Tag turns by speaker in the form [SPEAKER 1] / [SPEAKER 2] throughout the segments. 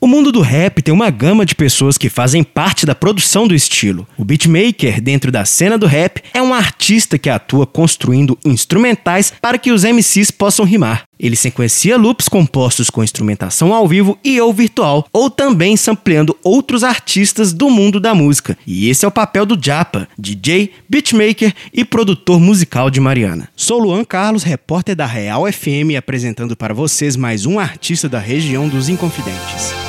[SPEAKER 1] O mundo do rap tem uma gama de pessoas que fazem parte da produção do estilo. O beatmaker, dentro da cena do rap, é um artista que atua construindo instrumentais para que os MCs possam rimar. Ele sequencia loops compostos com instrumentação ao vivo e ou virtual, ou também sampleando outros artistas do mundo da música. E esse é o papel do Japa, DJ, beatmaker e produtor musical de Mariana. Sou Luan Carlos, repórter da Real FM, apresentando para vocês mais um artista da região dos Inconfidentes.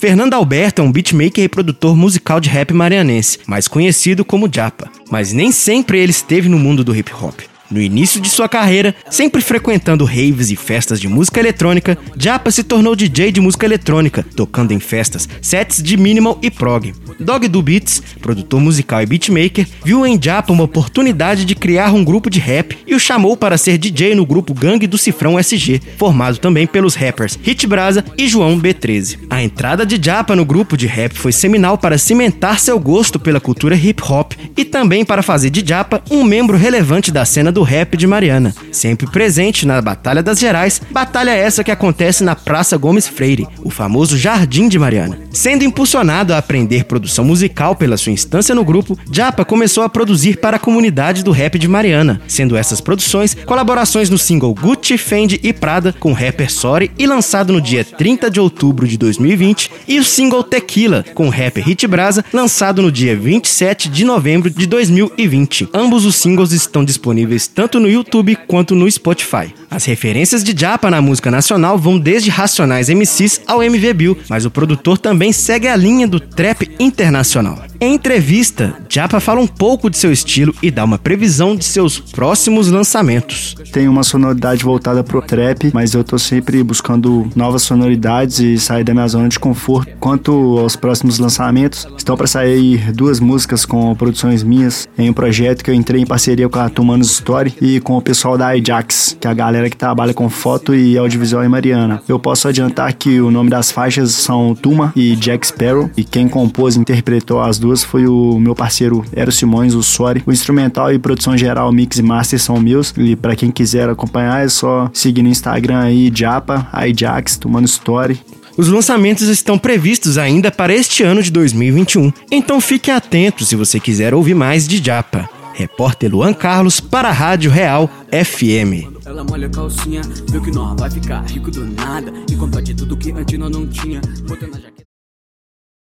[SPEAKER 1] Fernando Alberto é um beatmaker e produtor musical de rap marianense, mais conhecido como Japa. Mas nem sempre ele esteve no mundo do hip hop. No início de sua carreira, sempre frequentando raves e festas de música eletrônica, Japa se tornou DJ de música eletrônica, tocando em festas sets de minimal e prog. Dog do Beats, produtor musical e beatmaker, viu em Japa uma oportunidade de criar um grupo de rap e o chamou para ser DJ no grupo Gangue do Cifrão SG, formado também pelos rappers Hit Brasa e João B13. A entrada de Japa no grupo de rap foi seminal para cimentar seu gosto pela cultura hip hop e também para fazer de Japa um membro relevante da cena do do rap de Mariana, sempre presente na Batalha das Gerais, batalha essa que acontece na Praça Gomes Freire, o famoso Jardim de Mariana. Sendo impulsionado a aprender produção musical pela sua instância no grupo, Japa começou a produzir para a comunidade do rap de Mariana, sendo essas produções colaborações no single Gucci, Fendi e Prada com rapper Sorry e lançado no dia 30 de outubro de 2020, e o single Tequila com rapper Hit Brasa, lançado no dia 27 de novembro de 2020. Ambos os singles estão disponíveis tanto no YouTube quanto no Spotify. As referências de Japa na música nacional vão desde Racionais MCs ao MV Bill, mas o produtor também segue a linha do trap internacional. Em entrevista, Japa fala um pouco de seu estilo e dá uma previsão de seus próximos lançamentos.
[SPEAKER 2] Tem uma sonoridade voltada pro trap, mas eu tô sempre buscando novas sonoridades e sair da minha zona de conforto. Quanto aos próximos lançamentos, estão para sair duas músicas com produções minhas em um projeto que eu entrei em parceria com a Tumanos Story e com o pessoal da Ajax, que é a galera que trabalha com foto e audiovisual em Mariana. Eu posso adiantar que o nome das faixas são Tuma e Jack Sparrow, e quem compôs e interpretou as duas duas foi o meu parceiro Ero Simões, o Sori. O instrumental e produção geral, mix e master são meus. E para quem quiser acompanhar, é só seguir no Instagram aí, Japa, Ajax, Tomando Story.
[SPEAKER 1] Os lançamentos estão previstos ainda para este ano de 2021, então fique atento se você quiser ouvir mais de Japa. Repórter Luan Carlos para a Rádio Real FM. Ela molha a calcinha, viu que nós vai ficar rico do nada e compra de tudo que antes nós não tinha.